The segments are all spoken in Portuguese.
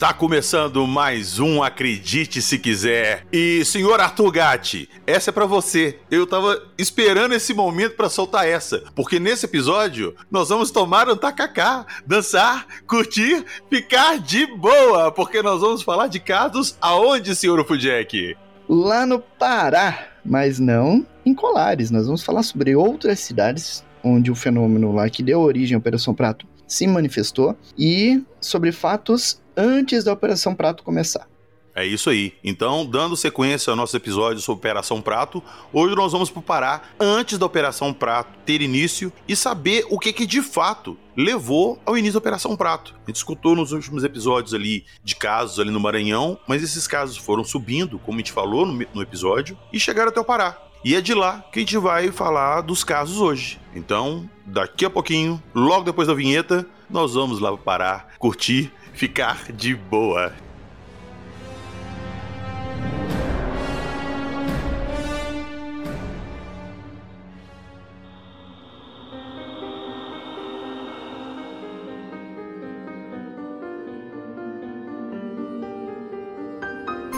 Está começando mais um Acredite Se Quiser. E, senhor Arthur Gatti, essa é para você. Eu tava esperando esse momento para soltar essa, porque nesse episódio nós vamos tomar um tacacá, dançar, curtir, ficar de boa, porque nós vamos falar de casos aonde, senhor Fujack? Lá no Pará, mas não em Colares. Nós vamos falar sobre outras cidades onde o fenômeno lá que deu origem à Operação Prato se manifestou e sobre fatos antes da Operação Prato começar. É isso aí. Então, dando sequência ao nosso episódio sobre Operação Prato, hoje nós vamos para o Pará antes da Operação Prato ter início e saber o que, que de fato levou ao início da Operação Prato. A gente escutou nos últimos episódios ali de casos ali no Maranhão, mas esses casos foram subindo, como a gente falou no, no episódio, e chegaram até o Pará. E é de lá que a gente vai falar dos casos hoje. Então, daqui a pouquinho, logo depois da vinheta, nós vamos lá parar, curtir, ficar de boa.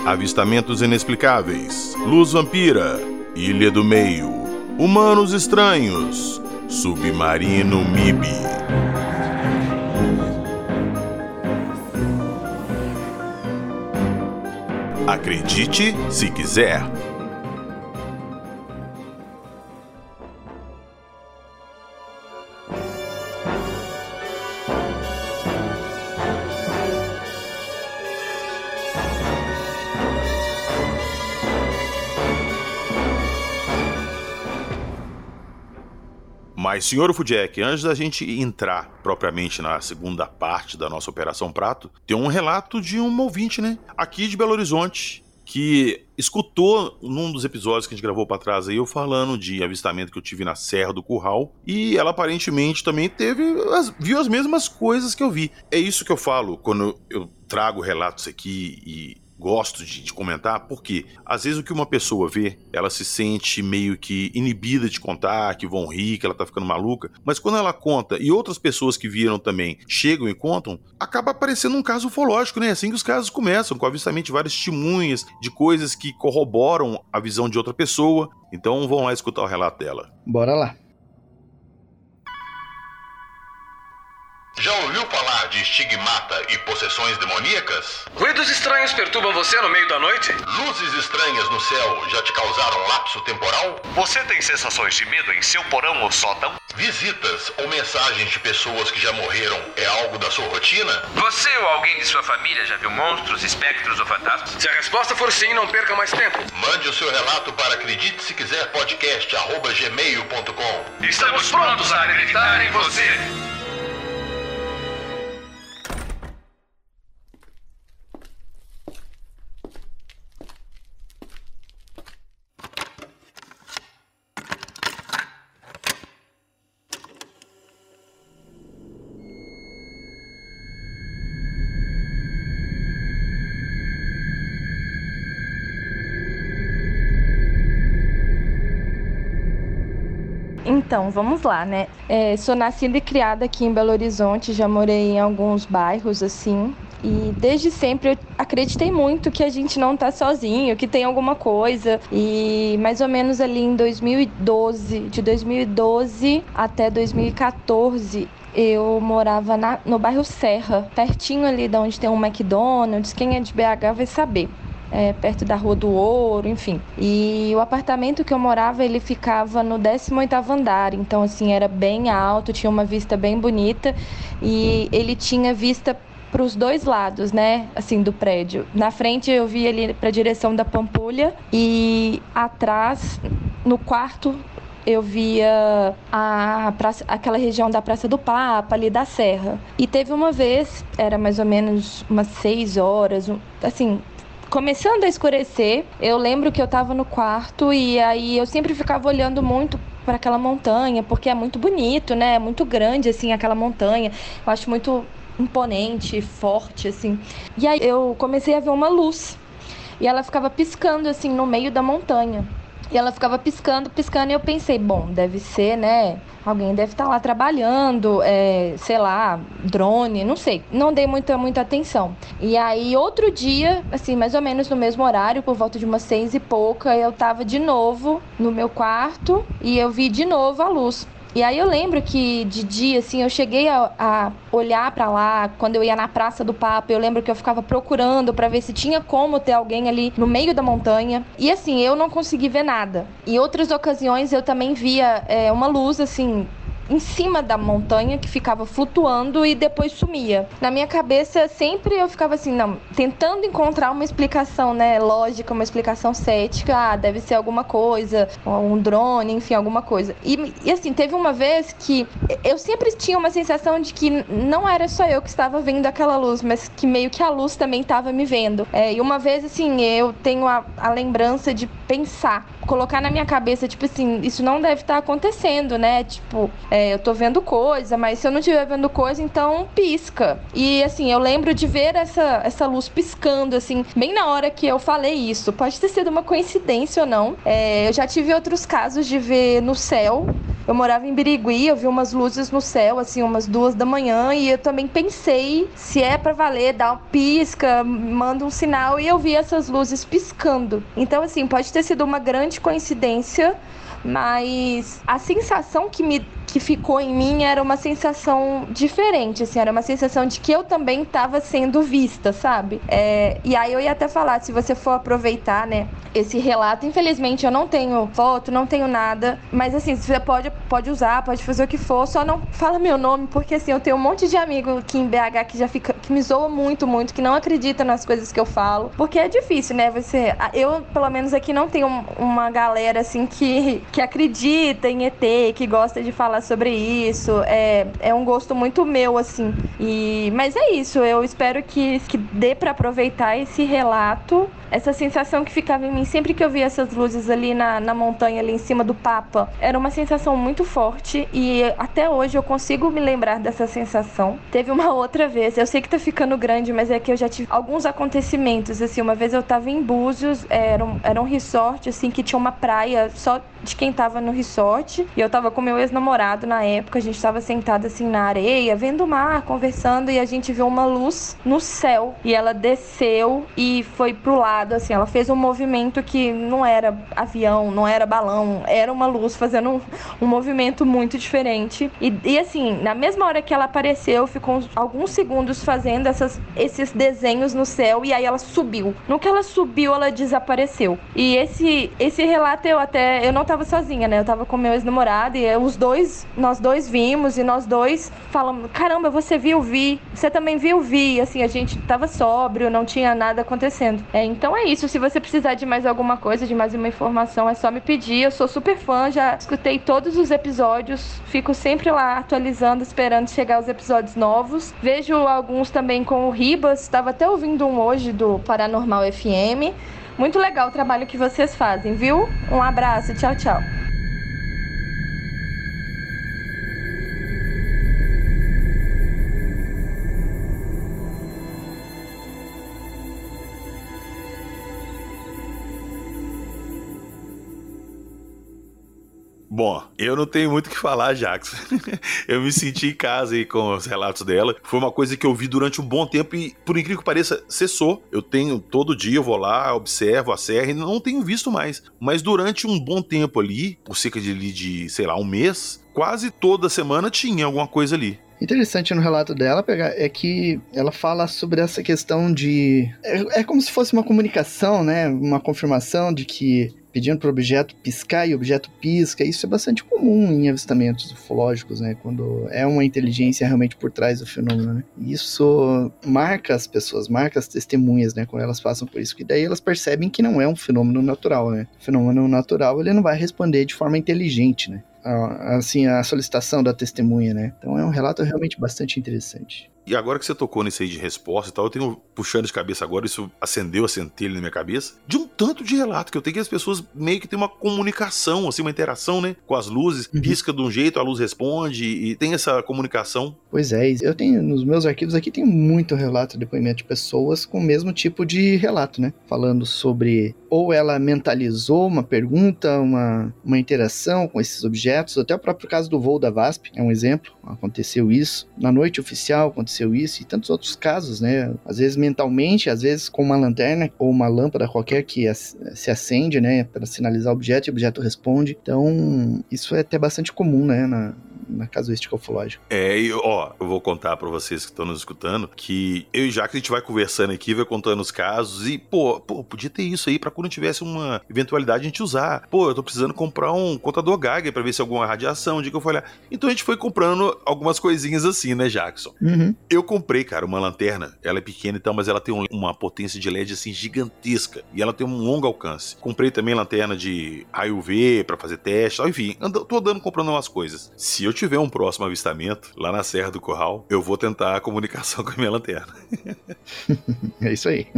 Avistamentos inexplicáveis. Luz vampira. Ilha do Meio. Humanos estranhos. Submarino MIB. Acredite se quiser. Senhor Fudjek, antes da gente entrar propriamente na segunda parte da nossa Operação Prato, tem um relato de um ouvinte, né? Aqui de Belo Horizonte, que escutou num dos episódios que a gente gravou para trás aí, eu falando de avistamento que eu tive na Serra do Curral, e ela aparentemente também teve, as, viu as mesmas coisas que eu vi. É isso que eu falo quando eu trago relatos aqui e gosto de, de, comentar, porque às vezes o que uma pessoa vê, ela se sente meio que inibida de contar, que vão rir, que ela tá ficando maluca, mas quando ela conta e outras pessoas que viram também chegam e contam, acaba aparecendo um caso ufológico, né? Assim que os casos começam, com avistamento de várias testemunhas, de coisas que corroboram a visão de outra pessoa. Então vamos lá escutar o relato dela. Bora lá. Já ouviu falar de estigmata e possessões demoníacas? Ruídos estranhos perturbam você no meio da noite? Luzes estranhas no céu já te causaram lapso temporal? Você tem sensações de medo em seu porão ou sótão? Visitas ou mensagens de pessoas que já morreram é algo da sua rotina? Você ou alguém de sua família já viu monstros, espectros ou fantasmas? Se a resposta for sim, não perca mais tempo. Mande o seu relato para acredite se quiser podcast gmail.com. Estamos prontos a acreditar em você. Então, vamos lá, né? É, sou nascida e criada aqui em Belo Horizonte, já morei em alguns bairros assim. E desde sempre eu acreditei muito que a gente não tá sozinho, que tem alguma coisa. E mais ou menos ali em 2012, de 2012 até 2014, eu morava na, no bairro Serra, pertinho ali de onde tem um McDonald's. Quem é de BH vai saber é, perto da Rua do Ouro, enfim. E o apartamento que eu morava, ele ficava no 18º andar, então assim, era bem alto, tinha uma vista bem bonita e ele tinha vista para os dois lados, né, assim, do prédio. Na frente eu via ali para a direção da Pampulha e atrás, no quarto, eu via a praça, aquela região da Praça do Papa, ali da Serra. E teve uma vez, era mais ou menos umas seis horas, assim, começando a escurecer, eu lembro que eu estava no quarto e aí eu sempre ficava olhando muito para aquela montanha, porque é muito bonito, né? É muito grande assim aquela montanha. Eu acho muito imponente, forte assim. E aí eu comecei a ver uma luz. E ela ficava piscando assim no meio da montanha. E ela ficava piscando, piscando, e eu pensei, bom, deve ser, né? Alguém deve estar tá lá trabalhando, é, sei lá, drone, não sei. Não dei muita, muita atenção. E aí, outro dia, assim, mais ou menos no mesmo horário, por volta de umas seis e pouca, eu tava de novo no meu quarto e eu vi de novo a luz. E aí eu lembro que de dia, assim, eu cheguei a, a olhar para lá quando eu ia na Praça do Papa. Eu lembro que eu ficava procurando para ver se tinha como ter alguém ali no meio da montanha. E assim, eu não consegui ver nada. Em outras ocasiões eu também via é, uma luz, assim, em cima da montanha que ficava flutuando e depois sumia. Na minha cabeça sempre eu ficava assim, não, tentando encontrar uma explicação, né, lógica, uma explicação cética, ah, deve ser alguma coisa, um drone, enfim, alguma coisa. E, e assim, teve uma vez que eu sempre tinha uma sensação de que não era só eu que estava vendo aquela luz, mas que meio que a luz também estava me vendo. É, e uma vez, assim, eu tenho a, a lembrança de pensar, colocar na minha cabeça, tipo assim, isso não deve estar acontecendo, né? Tipo, é, eu tô vendo coisa, mas se eu não estiver vendo coisa, então pisca. E assim, eu lembro de ver essa, essa luz piscando, assim, bem na hora que eu falei isso. Pode ter sido uma coincidência ou não. É, eu já tive outros casos de ver no céu eu morava em Birigui, eu vi umas luzes no céu, assim, umas duas da manhã, e eu também pensei se é para valer, dá uma pisca, manda um sinal, e eu vi essas luzes piscando. Então, assim, pode ter sido uma grande coincidência, mas a sensação que me que ficou em mim era uma sensação diferente, assim, era uma sensação de que eu também estava sendo vista, sabe? É, e aí eu ia até falar, se você for aproveitar, né, esse relato, infelizmente eu não tenho foto, não tenho nada, mas assim, você pode, pode usar, pode fazer o que for, só não fala meu nome, porque assim, eu tenho um monte de amigo aqui em BH que já fica, que me zoa muito, muito, que não acredita nas coisas que eu falo, porque é difícil, né, você, eu, pelo menos aqui, não tenho uma galera, assim, que, que acredita em ET, que gosta de falar sobre isso. É, é um gosto muito meu, assim. E, mas é isso, eu espero que, que dê para aproveitar esse relato essa sensação que ficava em mim sempre que eu via essas luzes ali na, na montanha, ali em cima do Papa, era uma sensação muito forte e até hoje eu consigo me lembrar dessa sensação. Teve uma outra vez, eu sei que tá ficando grande, mas é que eu já tive alguns acontecimentos, assim, uma vez eu tava em Búzios, era um, era um resort, assim, que tinha uma praia só de quem tava no resort, e eu tava com meu ex-namorado na época, a gente tava sentado assim na areia, vendo o mar, conversando, e a gente viu uma luz no céu, e ela desceu e foi pro lado assim, ela fez um movimento que não era avião, não era balão, era uma luz fazendo um, um movimento muito diferente. E, e, assim, na mesma hora que ela apareceu, ficou alguns segundos fazendo essas, esses desenhos no céu e aí ela subiu. No que ela subiu, ela desapareceu. E esse, esse relato eu até, eu não tava sozinha, né? Eu tava com meu ex-namorado e os dois, nós dois vimos e nós dois falamos, caramba, você viu, vi. Você também viu, vi. Assim, a gente tava sóbrio, não tinha nada acontecendo. É, então é isso. Se você precisar de mais alguma coisa, de mais uma informação, é só me pedir. Eu sou super fã, já escutei todos os episódios, fico sempre lá atualizando, esperando chegar os episódios novos. Vejo alguns também com o Ribas, estava até ouvindo um hoje do Paranormal FM. Muito legal o trabalho que vocês fazem, viu? Um abraço, tchau, tchau. Bom, eu não tenho muito o que falar, Jax. eu me senti em casa aí com os relatos dela. Foi uma coisa que eu vi durante um bom tempo e, por incrível que pareça, cessou. Eu tenho todo dia, eu vou lá, observo a serra e não tenho visto mais. Mas durante um bom tempo ali, por cerca de, de sei lá, um mês, quase toda semana tinha alguma coisa ali. Interessante no relato dela pegar é que ela fala sobre essa questão de é, é como se fosse uma comunicação, né? Uma confirmação de que pedindo para o objeto piscar e o objeto pisca. Isso é bastante comum em avistamentos ufológicos, né? Quando é uma inteligência realmente por trás do fenômeno, né? Isso marca as pessoas, marca as testemunhas, né? Quando elas passam por isso. E daí elas percebem que não é um fenômeno natural, né? O fenômeno natural, ele não vai responder de forma inteligente, né? assim, a solicitação da testemunha, né? Então é um relato realmente bastante interessante. E agora que você tocou nisso aí de resposta e tal, eu tenho puxando de cabeça agora, isso acendeu a centelha na minha cabeça, de um tanto de relato que eu tenho que as pessoas meio que têm uma comunicação, assim, uma interação, né? Com as luzes, uhum. pisca de um jeito, a luz responde e tem essa comunicação. Pois é, eu tenho nos meus arquivos aqui tem muito relato, depoimento de pessoas com o mesmo tipo de relato, né? Falando sobre ou ela mentalizou uma pergunta, uma, uma interação com esses objetos, até o próprio caso do voo da VASP é um exemplo, aconteceu isso. Na noite oficial aconteceu isso e tantos outros casos, né? Às vezes mentalmente, às vezes com uma lanterna ou uma lâmpada qualquer que se acende, né, para sinalizar o objeto e o objeto responde. Então, isso é até bastante comum, né, na, na casuística ufológica. É, e ó, eu vou contar para vocês que estão nos escutando que eu e Jack a gente vai conversando aqui, vai contando os casos e, pô, pô podia ter isso aí para quando tivesse uma eventualidade a gente usar. Pô, eu tô precisando comprar um contador Geiger para ver se alguma radiação, onde que eu fui olhar. Então a gente foi comprando algumas coisinhas assim, né, Jackson? Uhum. Eu comprei, cara, uma lanterna. Ela é pequena e tal, mas ela tem um, uma potência de LED assim gigantesca e ela tem um longo alcance. Comprei também lanterna de raio UV para fazer teste, enfim, ando, tô andando comprando umas coisas. Se eu tiver um próximo avistamento, lá na Serra do Curral, eu vou tentar a comunicação com a minha lanterna. é isso aí.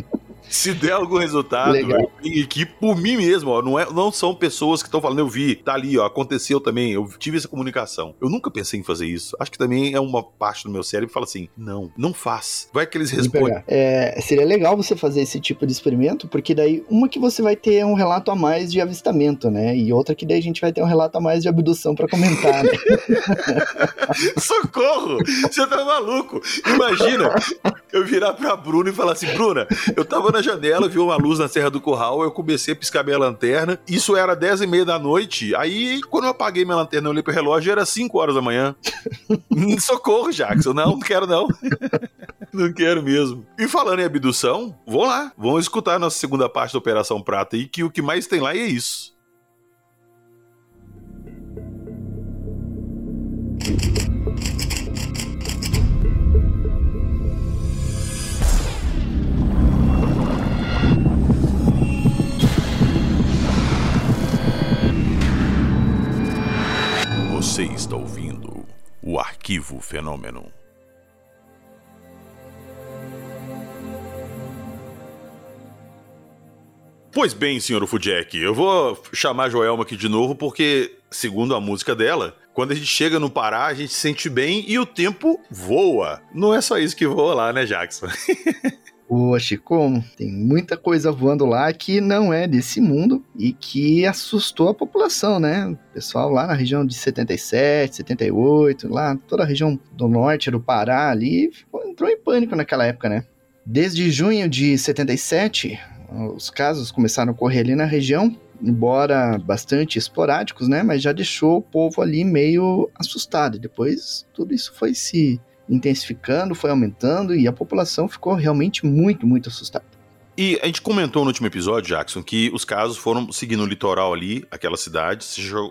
Se der algum resultado, Legal. eu aqui por mim mesmo, ó. Não, é, não são pessoas que estão falando, eu vi, tá ali, ó, aconteceu também, eu tive essa comunicação. Eu nunca pensei em fazer isso. Acho que também é uma parte do meu cérebro que fala assim: não, não faz. Vai que eles respondem. É, seria legal você fazer esse tipo de experimento, porque daí uma que você vai ter um relato a mais de avistamento, né? E outra que daí a gente vai ter um relato a mais de abdução para comentar, né? Socorro! Você tá maluco? Imagina eu virar pra Bruna e falar assim: Bruna, eu tava na janela, vi uma luz na Serra do Curral, eu comecei a piscar minha lanterna. Isso era 10 e meia da noite. Aí, quando eu apaguei minha lanterna, eu olhei pro relógio, era 5 horas da manhã. Socorro, Jackson. Não, não quero não. não quero mesmo. E falando em abdução, vamos lá. Vamos escutar a nossa segunda parte da Operação Prata aí, que o que mais tem lá é isso. Fenômeno. Pois bem, senhor Fujek, eu vou chamar a Joelma aqui de novo porque, segundo a música dela, quando a gente chega no Pará, a gente se sente bem e o tempo voa. Não é só isso que voa lá, né, Jackson? Poxa, como? Tem muita coisa voando lá que não é desse mundo e que assustou a população, né? Pessoal lá na região de 77, 78, lá toda a região do norte do Pará ali, entrou em pânico naquela época, né? Desde junho de 77, os casos começaram a ocorrer ali na região, embora bastante esporádicos, né? Mas já deixou o povo ali meio assustado. Depois tudo isso foi se intensificando, foi aumentando e a população ficou realmente muito, muito assustada. E a gente comentou no último episódio, Jackson, que os casos foram seguindo o litoral ali, aquela cidade,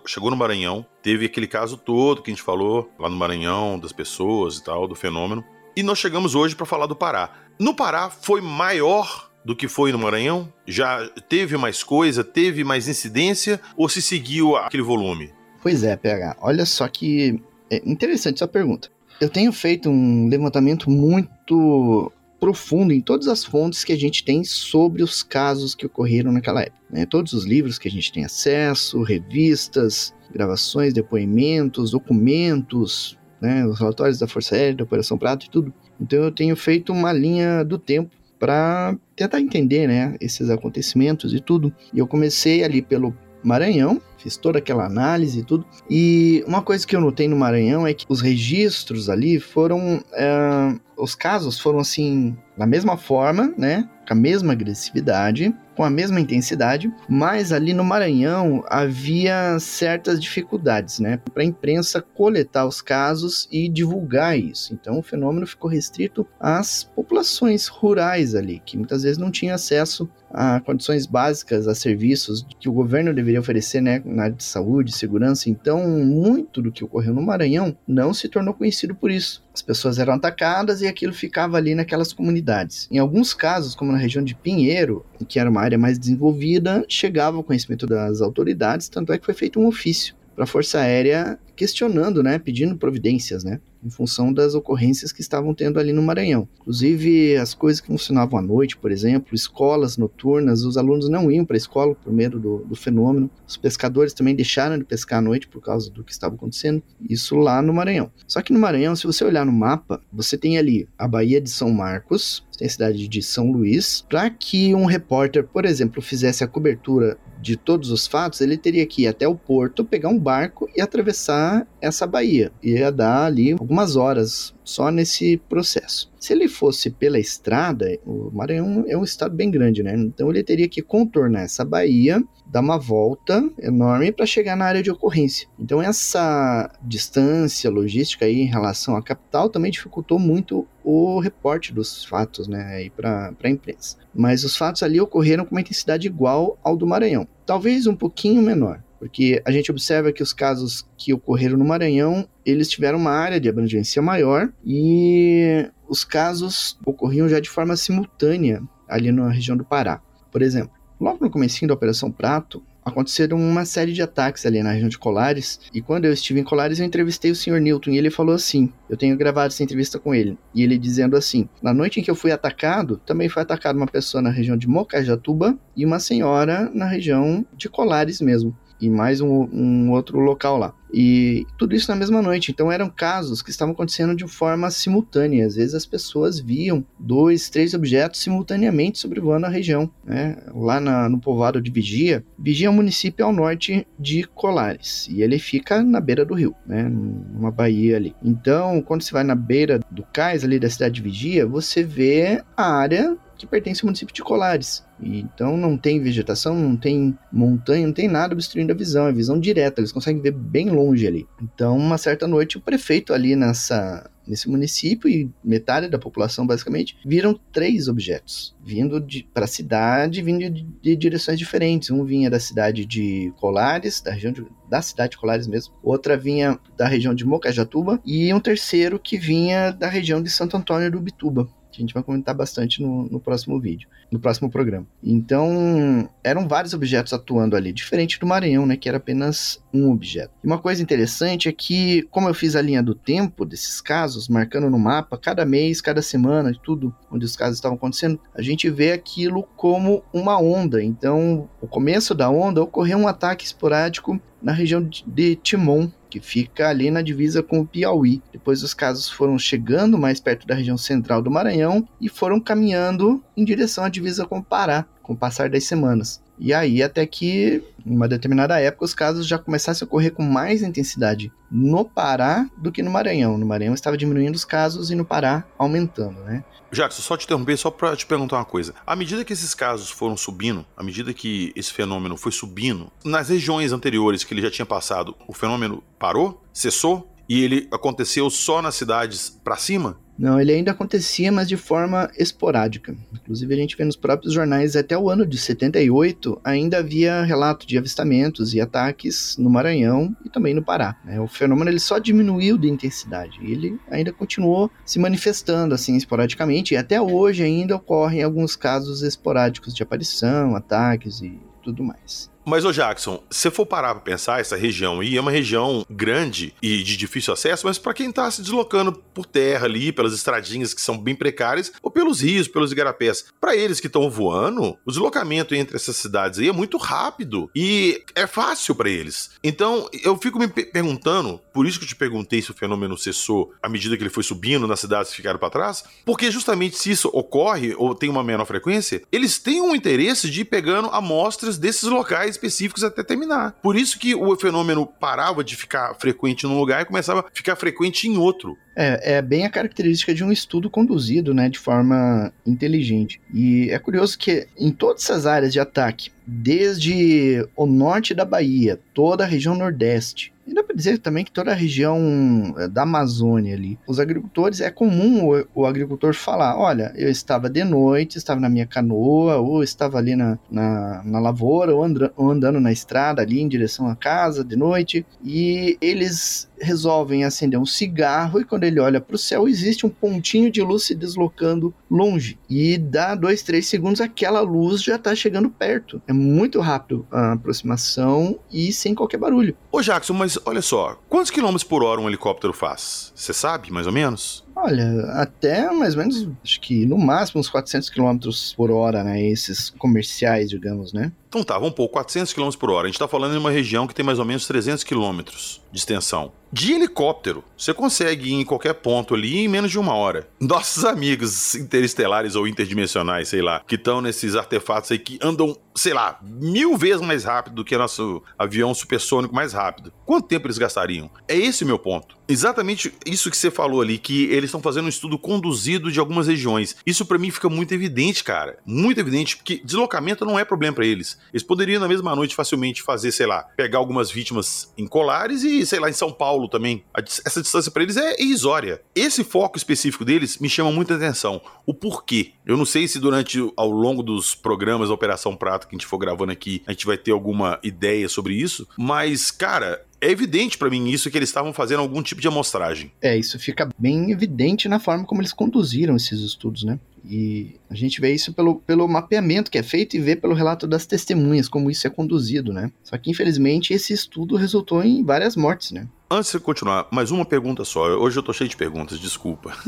chegou no Maranhão, teve aquele caso todo que a gente falou lá no Maranhão, das pessoas e tal, do fenômeno. E nós chegamos hoje para falar do Pará. No Pará foi maior do que foi no Maranhão? Já teve mais coisa, teve mais incidência ou se seguiu aquele volume? Pois é, PH. Olha só que é interessante essa pergunta. Eu tenho feito um levantamento muito profundo em todas as fontes que a gente tem sobre os casos que ocorreram naquela época. Né? Todos os livros que a gente tem acesso, revistas, gravações, depoimentos, documentos, né? os relatórios da Força Aérea, da Operação Prato e tudo. Então eu tenho feito uma linha do tempo para tentar entender né, esses acontecimentos e tudo. E eu comecei ali pelo Maranhão, fiz toda aquela análise e tudo. E uma coisa que eu notei no Maranhão é que os registros ali foram. É, os casos foram assim, da mesma forma, né? Com a mesma agressividade, com a mesma intensidade, mas ali no Maranhão havia certas dificuldades, né? Para a imprensa coletar os casos e divulgar isso. Então o fenômeno ficou restrito às populações rurais ali, que muitas vezes não tinham acesso a condições básicas, a serviços que o governo deveria oferecer, né, na área de saúde, segurança. Então, muito do que ocorreu no Maranhão não se tornou conhecido por isso. As pessoas eram atacadas e aquilo ficava ali naquelas comunidades. Em alguns casos, como na região de Pinheiro, que era uma área mais desenvolvida, chegava ao conhecimento das autoridades, tanto é que foi feito um ofício para a Força Aérea questionando, né, pedindo providências, né, em função das ocorrências que estavam tendo ali no Maranhão. Inclusive, as coisas que funcionavam à noite, por exemplo, escolas noturnas, os alunos não iam para a escola por medo do, do, fenômeno. Os pescadores também deixaram de pescar à noite por causa do que estava acontecendo. Isso lá no Maranhão. Só que no Maranhão, se você olhar no mapa, você tem ali a Baía de São Marcos, tem a cidade de São Luís. Para que um repórter, por exemplo, fizesse a cobertura de todos os fatos, ele teria que ir até o porto, pegar um barco e atravessar essa baía. Ia dar ali algumas horas só nesse processo. Se ele fosse pela estrada, o Maranhão é um estado bem grande, né? Então ele teria que contornar essa baía, dar uma volta enorme para chegar na área de ocorrência. Então essa distância logística aí em relação à capital também dificultou muito o reporte dos fatos, né, para a imprensa. Mas os fatos ali ocorreram com uma intensidade igual ao do Maranhão, talvez um pouquinho menor porque a gente observa que os casos que ocorreram no Maranhão, eles tiveram uma área de abrangência maior e os casos ocorriam já de forma simultânea ali na região do Pará. Por exemplo, logo no começo da Operação Prato, aconteceram uma série de ataques ali na região de Colares, e quando eu estive em Colares eu entrevistei o Sr. Newton e ele falou assim, eu tenho gravado essa entrevista com ele, e ele dizendo assim, na noite em que eu fui atacado, também foi atacada uma pessoa na região de Mocajatuba e uma senhora na região de Colares mesmo e mais um, um, outro local lá. E tudo isso na mesma noite. Então eram casos que estavam acontecendo de forma simultânea. Às vezes as pessoas viam dois, três objetos simultaneamente sobrevoando a região. Né? Lá na, no povoado de Vigia, Vigia é um município ao norte de Colares e ele fica na beira do rio, né? numa baía ali. Então, quando você vai na beira do cais ali da cidade de Vigia, você vê a área que pertence ao município de Colares. Então não tem vegetação, não tem montanha, não tem nada obstruindo a visão, é visão direta, eles conseguem ver bem longe ali. Então, uma certa noite, o prefeito ali nessa nesse município e metade da população basicamente viram três objetos vindo para a cidade, vindo de, de, direções diferentes. Um vinha da cidade de Colares, da região de, da cidade de Colares mesmo. Outra vinha da região de Mocajatuba e um terceiro que vinha da região de Santo Antônio do Bituba que a gente vai comentar bastante no, no próximo vídeo, no próximo programa. Então, eram vários objetos atuando ali, diferente do Maranhão, né, que era apenas um objeto. E uma coisa interessante é que, como eu fiz a linha do tempo desses casos, marcando no mapa, cada mês, cada semana, tudo onde os casos estavam acontecendo, a gente vê aquilo como uma onda. Então, o começo da onda ocorreu um ataque esporádico na região de Timon, que fica ali na divisa com o Piauí. Depois os casos foram chegando mais perto da região central do Maranhão e foram caminhando em direção à divisa com o Pará, com o passar das semanas. E aí, até que, em uma determinada época, os casos já começassem a ocorrer com mais intensidade no Pará do que no Maranhão. No Maranhão estava diminuindo os casos e no Pará aumentando, né? Jackson, só te interromper, só para te perguntar uma coisa. À medida que esses casos foram subindo, à medida que esse fenômeno foi subindo, nas regiões anteriores que ele já tinha passado, o fenômeno parou? Cessou? E ele aconteceu só nas cidades para cima? Não, ele ainda acontecia, mas de forma esporádica. Inclusive, a gente vê nos próprios jornais, até o ano de 78, ainda havia relato de avistamentos e ataques no Maranhão e também no Pará. Né? O fenômeno ele só diminuiu de intensidade. Ele ainda continuou se manifestando assim esporadicamente, e até hoje ainda ocorrem alguns casos esporádicos de aparição, ataques e tudo mais. Mas, ô Jackson, se for parar pra pensar, essa região aí é uma região grande e de difícil acesso, mas para quem tá se deslocando por terra ali, pelas estradinhas que são bem precárias, ou pelos rios, pelos igarapés, para eles que estão voando, o deslocamento entre essas cidades aí é muito rápido e é fácil para eles. Então, eu fico me perguntando, por isso que eu te perguntei se o fenômeno cessou à medida que ele foi subindo nas cidades que ficaram para trás, porque justamente se isso ocorre ou tem uma menor frequência, eles têm um interesse de ir pegando amostras desses locais específicos até terminar. Por isso que o fenômeno parava de ficar frequente num lugar e começava a ficar frequente em outro. É, é bem a característica de um estudo conduzido, né, de forma inteligente. E é curioso que em todas essas áreas de ataque, desde o norte da Bahia, toda a região nordeste, e dá para dizer também que toda a região eh, da Amazônia ali, os agricultores, é comum o, o, agricultor falar: olha, eu estava de noite, estava na minha canoa, ou estava ali na, na, na lavoura, ou, andra, ou andando na estrada ali em direção à casa de noite, e eles resolvem acender um cigarro e quando ele olha para o céu existe um pontinho de luz se deslocando longe e dá dois, três segundos aquela luz já está chegando perto. É muito rápido a aproximação e sem qualquer barulho. Ô Jackson, mas olha só, quantos quilômetros por hora um helicóptero faz? Você sabe, mais ou menos? Olha, até mais ou menos, acho que no máximo uns 400 km por hora, né? Esses comerciais, digamos, né? Então tá, vamos pôr 400 km por hora. A gente tá falando em uma região que tem mais ou menos 300 km de extensão. De helicóptero, você consegue ir em qualquer ponto ali em menos de uma hora. Nossos amigos interestelares ou interdimensionais, sei lá, que estão nesses artefatos aí que andam, sei lá, mil vezes mais rápido do que nosso avião supersônico mais rápido. Quanto tempo eles gastariam? É esse o meu ponto. Exatamente isso que você falou ali, que eles estão fazendo um estudo conduzido de algumas regiões. Isso para mim fica muito evidente, cara. Muito evidente, porque deslocamento não é problema para eles. Eles poderiam na mesma noite facilmente fazer, sei lá, pegar algumas vítimas em Colares e, sei lá, em São Paulo também. Essa distância para eles é irrisória. Esse foco específico deles me chama muita atenção. O porquê. Eu não sei se durante, ao longo dos programas da Operação Prato que a gente for gravando aqui, a gente vai ter alguma ideia sobre isso, mas, cara, é evidente para mim isso que eles estavam fazendo algum tipo de amostragem. É, isso fica bem evidente na forma como eles conduziram esses estudos, né? E a gente vê isso pelo, pelo mapeamento que é feito e vê pelo relato das testemunhas, como isso é conduzido, né? Só que, infelizmente, esse estudo resultou em várias mortes, né? Antes de continuar, mais uma pergunta só. Hoje eu tô cheio de perguntas, desculpa.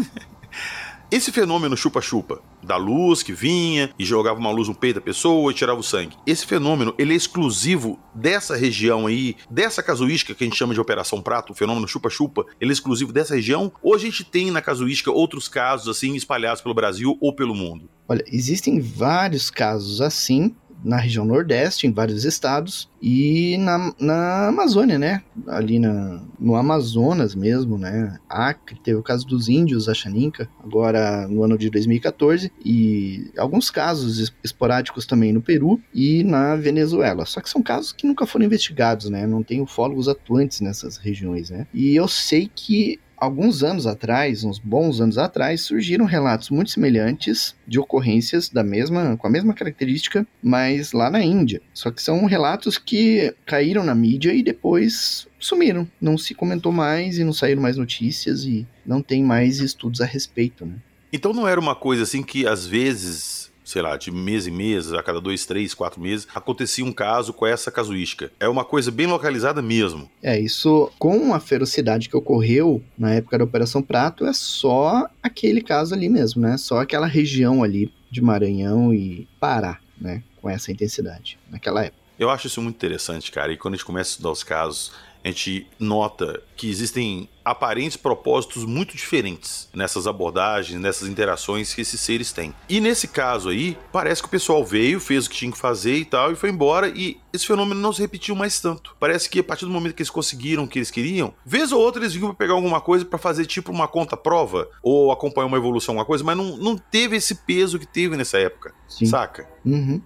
Esse fenômeno chupa-chupa, da luz que vinha e jogava uma luz no peito da pessoa e tirava o sangue, esse fenômeno ele é exclusivo dessa região aí, dessa casuística que a gente chama de Operação Prato, o fenômeno chupa-chupa, ele é exclusivo dessa região? Ou a gente tem na casuística outros casos assim espalhados pelo Brasil ou pelo mundo? Olha, existem vários casos assim, na região Nordeste, em vários estados, e na, na Amazônia, né? Ali na, no Amazonas mesmo, né? Acre, teve o caso dos índios, a Xaninca, agora no ano de 2014, e alguns casos esporádicos também no Peru e na Venezuela. Só que são casos que nunca foram investigados, né? Não tem ufólogos atuantes nessas regiões, né? E eu sei que alguns anos atrás, uns bons anos atrás, surgiram relatos muito semelhantes de ocorrências da mesma, com a mesma característica, mas lá na Índia. Só que são relatos que caíram na mídia e depois sumiram. Não se comentou mais e não saíram mais notícias e não tem mais estudos a respeito, né? Então não era uma coisa assim que às vezes sei lá, de mês em mês, a cada dois, três, quatro meses, acontecia um caso com essa casuística. É uma coisa bem localizada mesmo. É, isso com a ferocidade que ocorreu na época da Operação Prato, é só aquele caso ali mesmo, né? Só aquela região ali de Maranhão e Pará, né? Com essa intensidade, naquela época. Eu acho isso muito interessante, cara. E quando a gente começa a estudar os casos, a gente nota que existem aparentes propósitos muito diferentes nessas abordagens, nessas interações que esses seres têm. E nesse caso aí, parece que o pessoal veio, fez o que tinha que fazer e tal, e foi embora, e esse fenômeno não se repetiu mais tanto. Parece que a partir do momento que eles conseguiram o que eles queriam, vez ou outra eles vinham pra pegar alguma coisa para fazer tipo uma conta prova, ou acompanhar uma evolução, alguma coisa, mas não, não teve esse peso que teve nessa época, Sim. saca? Uhum.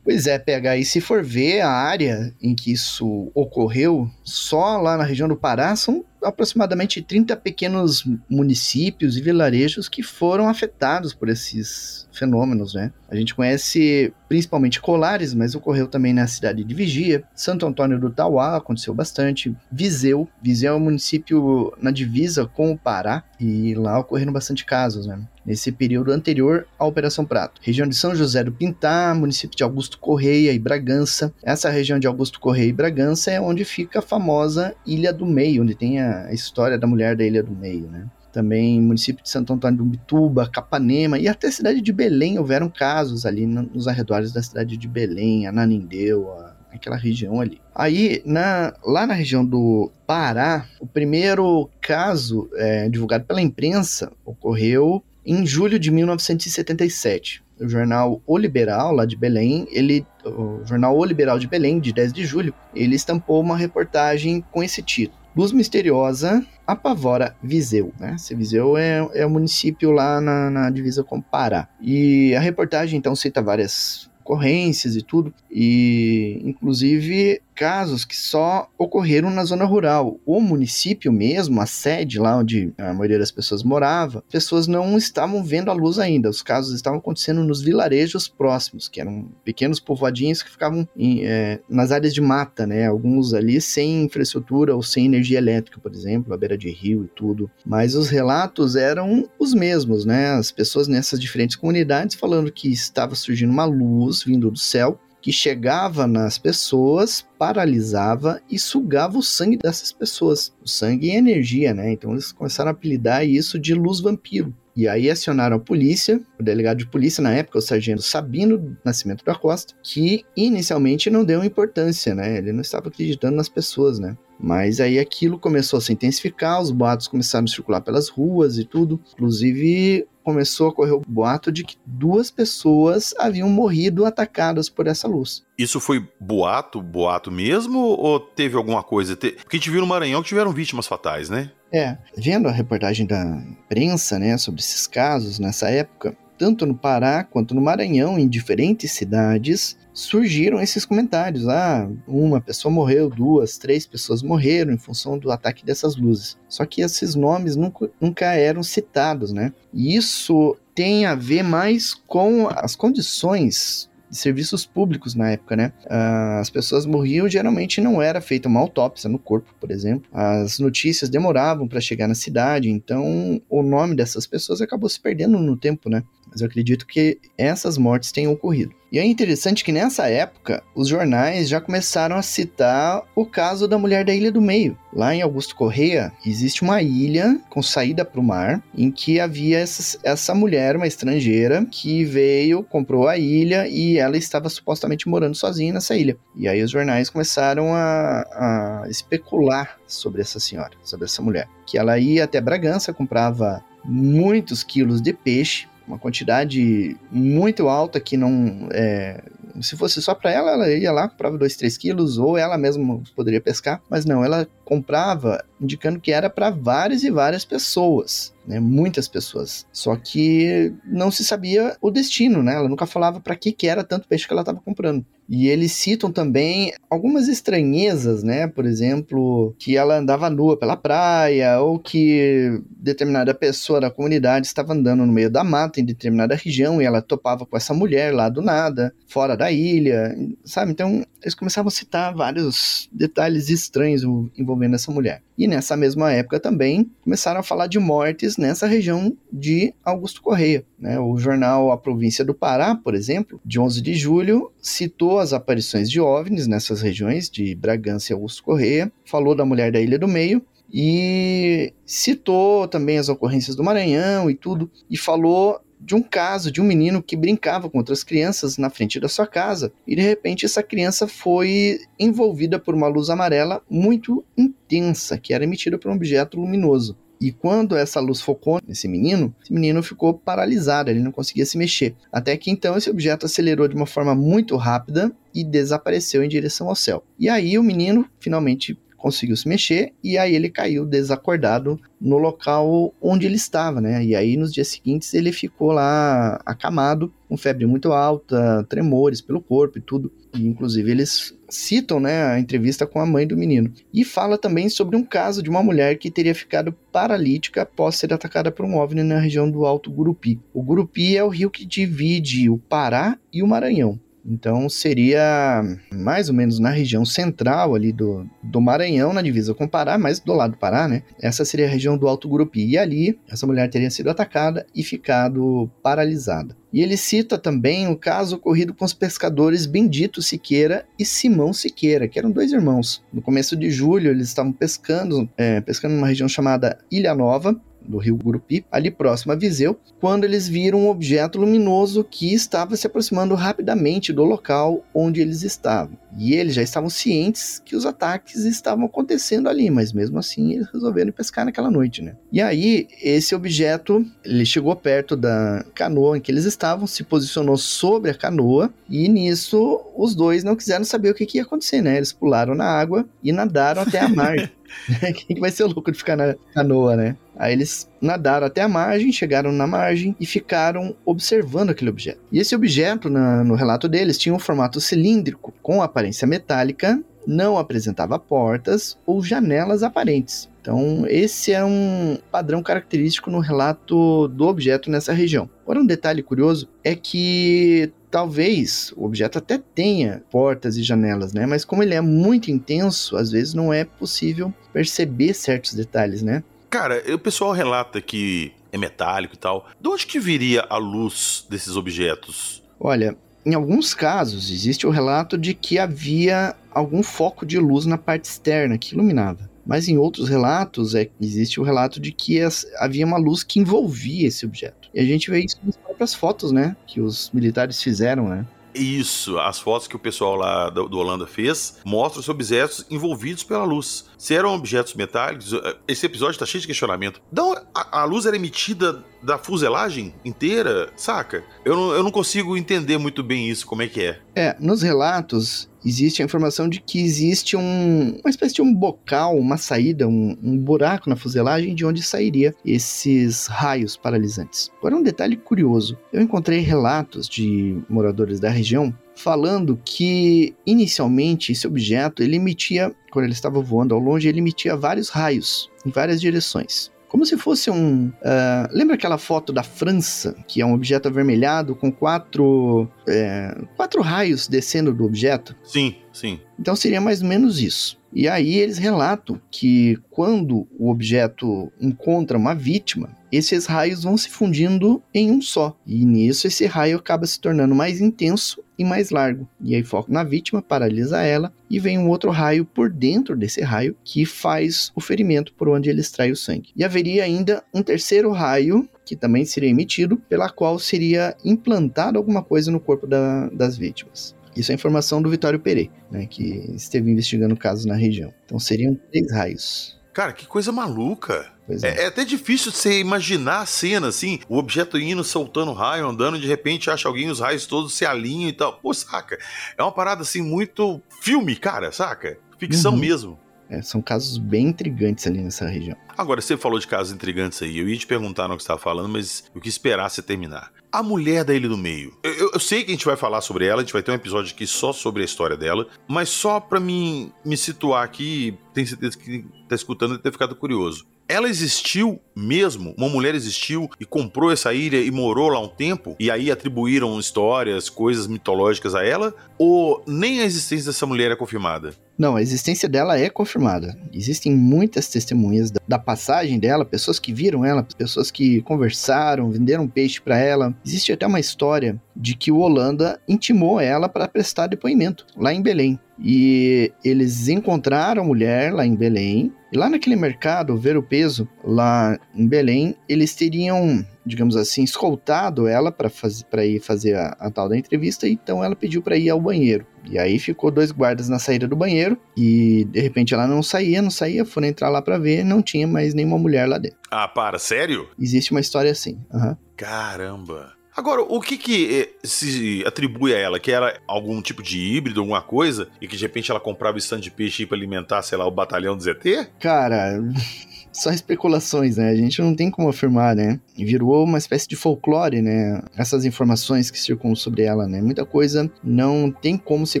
Pois é, PH, e se for ver a área em que isso ocorreu, só lá na região do Pará são aproximadamente 30 pequenos municípios e vilarejos que foram afetados por esses fenômenos, né? A gente conhece principalmente Colares, mas ocorreu também na cidade de Vigia, Santo Antônio do Tauá, aconteceu bastante, Viseu, Viseu é um município na divisa com o Pará, e lá ocorreram bastante casos, né? nesse período anterior à Operação Prato. Região de São José do Pintá, município de Augusto Correia e Bragança. Essa região de Augusto Correia e Bragança é onde fica a famosa Ilha do Meio, onde tem a história da mulher da Ilha do Meio, né? Também município de Santo Antônio do Bituba, Capanema e até a cidade de Belém houveram casos ali nos arredores da cidade de Belém, Ananindeu, aquela região ali. Aí, na, lá na região do Pará, o primeiro caso é, divulgado pela imprensa ocorreu em julho de 1977, o jornal O Liberal, lá de Belém, ele, o jornal O Liberal de Belém, de 10 de julho, ele estampou uma reportagem com esse título. Luz misteriosa apavora Viseu, né? Esse Viseu é, é o município lá na, na divisa com Pará. E a reportagem, então, cita várias ocorrências e tudo, e inclusive casos que só ocorreram na zona rural. O município mesmo, a sede lá onde a maioria das pessoas morava, pessoas não estavam vendo a luz ainda. Os casos estavam acontecendo nos vilarejos próximos, que eram pequenos povoadinhos que ficavam em, é, nas áreas de mata, né? Alguns ali sem infraestrutura ou sem energia elétrica, por exemplo, à beira de rio e tudo. Mas os relatos eram os mesmos, né? As pessoas nessas diferentes comunidades falando que estava surgindo uma luz vindo do céu que chegava nas pessoas, paralisava e sugava o sangue dessas pessoas. O sangue é energia, né? Então eles começaram a apelidar isso de luz vampiro. E aí acionaram a polícia, o delegado de polícia na época, o sargento Sabino Nascimento da Costa, que inicialmente não deu importância, né? Ele não estava acreditando nas pessoas, né? Mas aí aquilo começou a se intensificar, os boatos começaram a circular pelas ruas e tudo. Inclusive, começou a correr o boato de que duas pessoas haviam morrido atacadas por essa luz. Isso foi boato, boato mesmo, ou teve alguma coisa? Porque a gente viu no Maranhão que tiveram vítimas fatais, né? É, vendo a reportagem da imprensa, né, sobre esses casos nessa época, tanto no Pará quanto no Maranhão, em diferentes cidades, surgiram esses comentários. Ah, uma pessoa morreu, duas, três pessoas morreram em função do ataque dessas luzes. Só que esses nomes nunca, nunca eram citados, né? E isso tem a ver mais com as condições de serviços públicos na época, né? Ah, as pessoas morriam, geralmente não era feita uma autópsia no corpo, por exemplo. As notícias demoravam para chegar na cidade, então o nome dessas pessoas acabou se perdendo no tempo, né? Mas eu acredito que essas mortes tenham ocorrido. E é interessante que nessa época os jornais já começaram a citar o caso da mulher da Ilha do Meio. Lá em Augusto Correia existe uma ilha com saída para o mar em que havia essa, mulher, uma estrangeira, que veio, comprou a ilha e ela estava supostamente morando sozinha nessa ilha. E aí os jornais começaram a, a especular sobre essa senhora, sobre essa mulher. Que ela ia até Bragança, comprava muitos quilos de peixe uma quantidade muito alta que não. É, se fosse só para ela, ela ia lá, comprava 2, 3 quilos, ou ela mesma poderia pescar, mas não, ela comprava indicando que era para várias e várias pessoas né? Muitas pessoas. Só que não se sabia o destino, né? Ela nunca falava para que que era tanto peixe que ela estava comprando. E eles citam também algumas estranhezas, né? Por exemplo, que ela andava nua pela praia, ou que determinada pessoa da comunidade estava andando no meio da mata em determinada região e ela topava com essa mulher lá do nada, fora da ilha, sabe? Então eles começavam a citar vários detalhes estranhos envolvendo essa mulher. E nessa mesma época também começaram a falar de mortes nessa região de Augusto Correia. Né? O jornal A Província do Pará, por exemplo, de 11 de julho, citou as aparições de OVNIs nessas regiões de Bragança e Augusto Correia, falou da mulher da Ilha do Meio e citou também as ocorrências do Maranhão e tudo, e falou de um caso de um menino que brincava com outras crianças na frente da sua casa e de repente essa criança foi envolvida por uma luz amarela muito intensa que era emitida por um objeto luminoso. E quando essa luz focou nesse menino, esse menino ficou paralisado, ele não conseguia se mexer. Até que então esse objeto acelerou de uma forma muito rápida e desapareceu em direção ao céu. E aí o menino finalmente conseguiu se mexer e aí ele caiu desacordado no local onde ele estava, né? E aí nos dias seguintes ele ficou lá acamado, com febre muito alta, tremores pelo corpo e tudo. E, inclusive eles citam, né, a entrevista com a mãe do menino. E fala também sobre um caso de uma mulher que teria ficado paralítica após ser atacada por um OVNI na região do Alto Gurupi. O Gurupi é o rio que divide o Pará e o Maranhão. Então seria mais ou menos na região central ali do, do Maranhão, na divisa com o Pará, mas do lado do Pará, né? Essa seria a região do Alto Gurupi. E ali, essa mulher teria sido atacada e ficado paralisada. E ele cita também o caso ocorrido com os pescadores Bendito Siqueira e Simão Siqueira, que eram dois irmãos. No começo de julho, eles estavam pescando, é, pescando numa região chamada Ilha Nova, do rio Gurupi, ali próximo a Viseu, quando eles viram um objeto luminoso que estava se aproximando rapidamente do local onde eles estavam. E eles já estavam cientes que os ataques estavam acontecendo ali, mas mesmo assim eles resolveram pescar naquela noite, né? E aí, esse objeto, ele chegou perto da canoa em que eles estavam, se posicionou sobre a canoa, e nisso os dois não quiseram saber o que, que ia acontecer, né? Eles pularam na água e nadaram até a margem. Quem vai ser o louco de ficar na canoa, né? Aí eles nadaram até a margem, chegaram na margem e ficaram observando aquele objeto. E esse objeto, na, no relato deles, tinha um formato cilíndrico, com aparência metálica não apresentava portas ou janelas aparentes. Então, esse é um padrão característico no relato do objeto nessa região. Agora, um detalhe curioso é que talvez o objeto até tenha portas e janelas, né? Mas como ele é muito intenso, às vezes não é possível perceber certos detalhes, né? Cara, o pessoal relata que é metálico e tal. De onde que viria a luz desses objetos? Olha, em alguns casos existe o relato de que havia algum foco de luz na parte externa que iluminava. Mas em outros relatos, é, existe o relato de que as, havia uma luz que envolvia esse objeto. E a gente vê isso nas próprias fotos, né? Que os militares fizeram, né? Isso, as fotos que o pessoal lá do, do, Holanda fez mostram os objetos envolvidos pela luz. Se eram objetos metálicos, eh, esse episódio tá cheio de questionamento. Então, a, a luz era emitida da fuselagem inteira, saca? Eu não, eu não consigo entender muito bem isso, como é que é. É, nos relatos, existe a informação de que existe um, uma espécie de um bocal, uma saída, um, um, buraco na fuselagem de onde sairia esses raios paralisantes. Agora, um detalhe curioso: eu encontrei relatos de moradores da região falando que inicialmente esse objeto ele emitia, quando ele estava voando ao longe, ele emitia vários raios em várias direções como se fosse um. Uh, lembra aquela foto da França, que é um objeto avermelhado com quatro, é, quatro raios descendo do objeto? Sim, sim. Então seria mais ou menos isso. E aí eles relatam que quando o objeto encontra uma vítima, esses raios vão se fundindo em um só. E nisso esse raio acaba se tornando mais intenso e mais largo. E aí foca na vítima, paralisa ela e vem um outro raio por dentro desse raio que faz o ferimento por onde ele extrai o sangue. E haveria ainda um terceiro raio que também seria emitido, pela qual seria implantado alguma coisa no corpo da, das vítimas. Isso é informação do Vitório Perei, né, que esteve investigando casos na região. Então seriam três raios. Cara, que coisa maluca. É. É, é. até difícil você imaginar a cena assim, o objeto indo, soltando raio, andando, de repente acha alguém, os raios todos se alinham e tal. Pô, saca? É uma parada assim muito filme, cara, saca? Ficção uhum. mesmo. É, são casos bem intrigantes ali nessa região. Agora, você falou de casos intrigantes aí. Eu ia te perguntar no que você estava falando, mas eu quis esperar você terminar. A mulher da Ilha do Meio. Eu, eu, eu, sei que a gente vai falar sobre ela, a gente vai ter um episódio aqui só sobre a história dela, mas só para mim me situar aqui, tenho certeza que tá escutando e ter ficado curioso. Ela existiu mesmo? Uma mulher existiu e comprou essa ilha e morou lá um tempo? E aí atribuíram histórias, coisas mitológicas a ela? Ou nem a existência dessa mulher é confirmada? Não, a existência dela é confirmada. Existem muitas testemunhas da passagem dela, pessoas que viram ela, pessoas que conversaram, venderam peixe para ela. Existe até uma história de que o Holanda intimou ela para prestar depoimento lá em Belém. E eles encontraram a mulher lá em Belém. E lá naquele mercado, ver o peso, lá em Belém, eles teriam, digamos assim, escoltado ela para ir fazer a, a, tal da entrevista. Então ela pediu para ir ao banheiro. E aí ficou dois guardas na saída do banheiro. E de repente ela não saía, não saía. Foram entrar lá para ver, não tinha mais nenhuma mulher lá dentro. Ah, para, sério? Existe uma história assim. Uhum. Caramba. Agora, o que que eh, se atribui a ela? Que era algum tipo de híbrido, alguma coisa? E que de repente ela comprava stand de peixe para alimentar, sei lá, o batalhão do ZT? Cara, só especulações, né? A gente não tem como afirmar, né? Virou uma espécie de folclore, né? Essas informações que circulam sobre ela, né? Muita coisa não tem como ser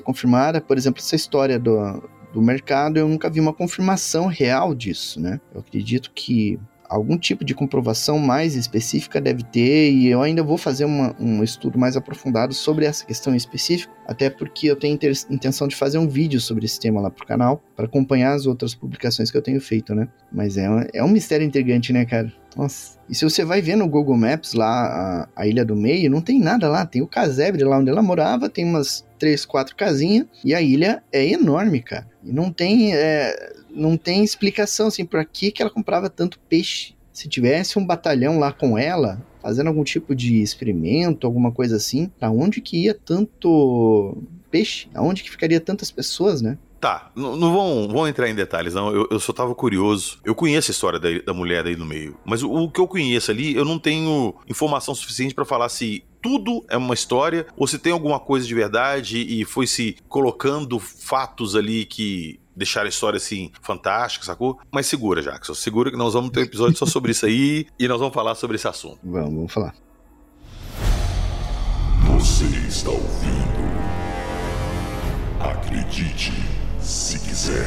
confirmada. Por exemplo, essa história do, do mercado, eu nunca vi uma confirmação real disso, né? Eu acredito que algum tipo de comprovação mais específica deve ter, e eu ainda vou fazer uma, um estudo mais aprofundado sobre essa questão específica, até porque eu tenho intenção de fazer um vídeo sobre esse tema lá pro canal, para acompanhar as outras publicações que eu tenho feito, né? Mas é, é um mistério intrigante, né, cara? Nossa. E se você vai ver no Google Maps lá, a, a Ilha do Meio, não tem nada lá. Tem o casebre lá onde ela morava, tem umas três, quatro casinhas, e a ilha é enorme, cara. E não tem. É, não tem explicação assim para que que ela comprava tanto peixe. Se tivesse um batalhão lá com ela, fazendo algum tipo de experimento, alguma coisa assim, para onde que ia tanto peixe? Aonde que ficaria tantas pessoas, né? Tá, não, não vão, vão entrar em detalhes, não. Eu, eu só tava curioso. Eu conheço a história da, da mulher aí no meio. Mas o, o, que eu conheço ali, eu não tenho informação suficiente para falar se tudo é uma história ou se tem alguma coisa de verdade e foi se colocando fatos ali que deixar a história assim fantástica, sacou? Mas segura, Jackson. Segura que nós vamos ter um episódio só sobre isso aí e nós vamos falar sobre esse assunto. Vamos, vamos falar. Você está ouvindo? Acredite se quiser.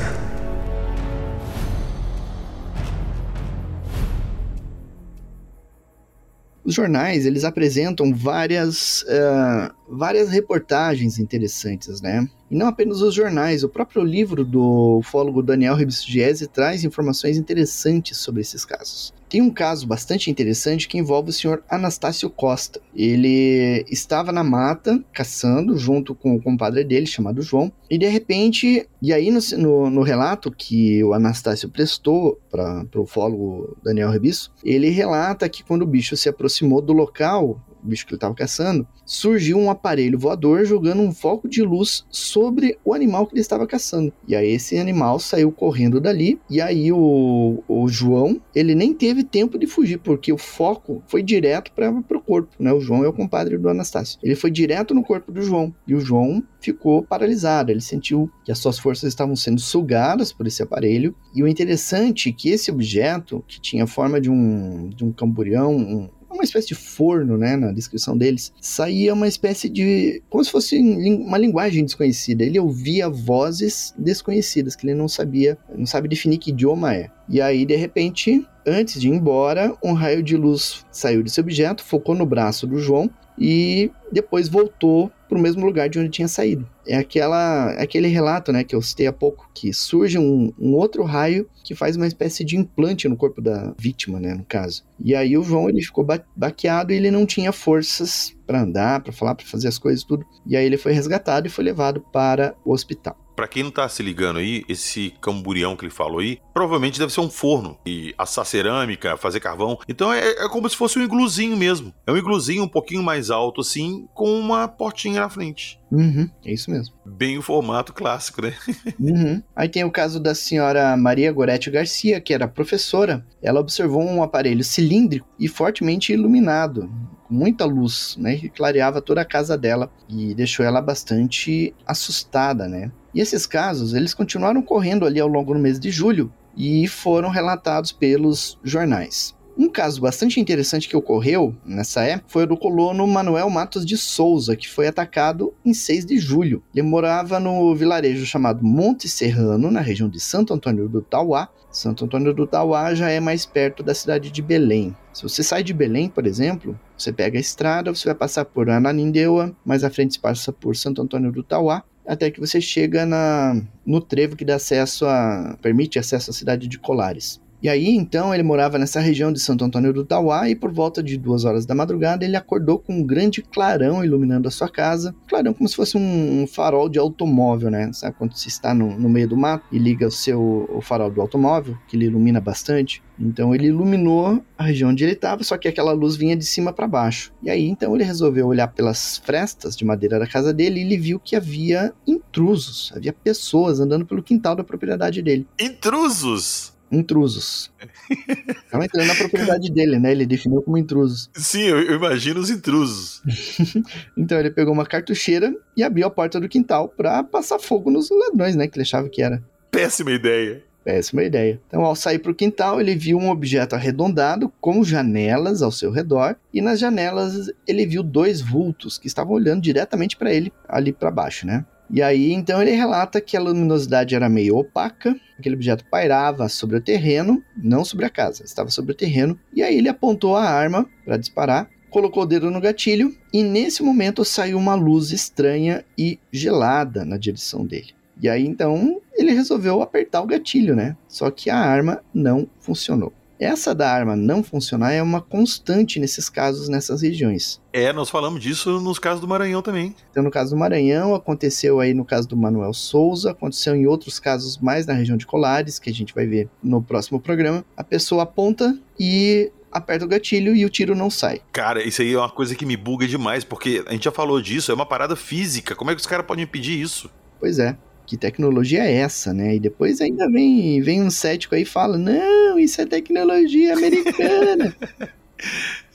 Os jornais, eles apresentam várias, uh, várias reportagens interessantes, né? E não apenas os jornais, o próprio livro do ufólogo Daniel Rebisgiese traz informações interessantes sobre esses casos. Tem um caso bastante interessante que envolve o senhor Anastácio Costa. Ele estava na mata caçando junto com o compadre dele, chamado João, e de repente, e aí no, no, no relato que o Anastácio prestou para o ufólogo Daniel Rebisso, ele relata que quando o bicho se aproximou do local bicho que ele estava caçando, surgiu um aparelho voador jogando um foco de luz sobre o animal que ele estava caçando. E aí esse animal saiu correndo dali, e aí o, o João, ele nem teve tempo de fugir, porque o foco foi direto para o corpo, né? O João é o compadre do Anastácio. Ele foi direto no corpo do João, e o João ficou paralisado, ele sentiu que as suas forças estavam sendo sugadas por esse aparelho, e o interessante é que esse objeto, que tinha a forma de um, de um camburião, um, uma espécie de forno, né, na descrição deles, saía uma espécie de. como se fosse uma linguagem desconhecida. Ele ouvia vozes desconhecidas, que ele não sabia, não sabe definir que idioma é. E aí, de repente, antes de ir embora, um raio de luz saiu desse objeto, focou no braço do João e depois voltou para o mesmo lugar de onde tinha saído. É aquela, aquele relato né, que eu citei há pouco, que surge um, um, outro raio que faz uma espécie de implante no corpo da vítima, né, no caso. E aí o João ele ficou ba baqueado e ele não tinha forças para andar, para falar, para fazer as coisas tudo. E aí ele foi resgatado e foi levado para o hospital. Para quem não tá se ligando aí, esse camburião que ele falou aí, provavelmente deve ser um forno e assar cerâmica, fazer carvão. Então é, é, como se fosse um igluzinho mesmo. É um igluzinho um pouquinho mais alto assim, com uma portinha na frente. Uhum, é isso mesmo. Bem o formato clássico, né? uhum. Aí tem o caso da senhora Maria Goretti Garcia, que era professora. Ela observou um aparelho cilíndrico e fortemente iluminado, com muita luz, né? Que clareava toda a casa dela e deixou ela bastante assustada, né? E esses casos, eles continuaram correndo ali ao longo do mês de julho e foram relatados pelos jornais. Um caso bastante interessante que ocorreu nessa época foi o do colono Manuel Matos de Souza, que foi atacado em 6 de julho. Ele morava no vilarejo chamado Monte Serrano, na região de Santo Antônio do Tauá. Santo Antônio do Tauá já é mais perto da cidade de Belém. Se você sai de Belém, por exemplo, você pega a estrada, você vai passar por Ananindeua, mais à frente passa por Santo Antônio do Tauá, até que você chega na, no trevo que dá acesso a. permite acesso à cidade de Colares. E aí, então, ele morava nessa região de Santo Antônio do Tauá e por volta de duas horas da madrugada ele acordou com um grande clarão iluminando a sua casa. Clarão como se fosse um, um farol de automóvel, né? Sabe quando se está no, no, meio do mato e liga o seu o farol do automóvel, que ele ilumina bastante? Então ele iluminou a região onde ele estava, só que aquela luz vinha de cima para baixo. E aí, então, ele resolveu olhar pelas frestas de madeira da casa dele e ele viu que havia intrusos, havia pessoas andando pelo quintal da propriedade dele. Intrusos? Intrusos. Estavam entrando na propriedade dele, né? Ele definiu como intrusos. Sim, eu, eu imagino os intrusos. então ele pegou uma cartucheira e abriu a porta do quintal para passar fogo nos ladrões, né? Que ele achava que era. Péssima ideia. Péssima ideia. Então, ao sair para o quintal, ele viu um objeto arredondado com janelas ao seu redor, e nas janelas ele viu dois vultos que estavam olhando diretamente para ele, ali para baixo, né? E aí, então, ele relata que a luminosidade era meio opaca, aquele objeto pairava sobre o terreno, não sobre a casa, estava sobre o terreno, e aí ele apontou a arma para disparar, colocou o dedo no gatilho, e nesse momento saiu uma luz estranha e gelada na direção dele. E aí, então, ele resolveu apertar o gatilho, né? Só que a arma não funcionou. Essa da arma não funcionar é uma constante nesses casos, nessas regiões. É, nós falamos disso nos casos do Maranhão também. Então, no caso do Maranhão, aconteceu aí no caso do Manuel Souza, aconteceu em outros casos mais na região de Colares, que a gente vai ver no próximo programa. A pessoa aponta e aperta o gatilho e o tiro não sai. Cara, isso aí é uma coisa que me buga demais, porque a gente já falou disso, é uma parada física. Como é que os caras podem impedir isso? Pois é que tecnologia é essa, né? E depois ainda vem, vem um cético aí e fala: não, isso é tecnologia americana.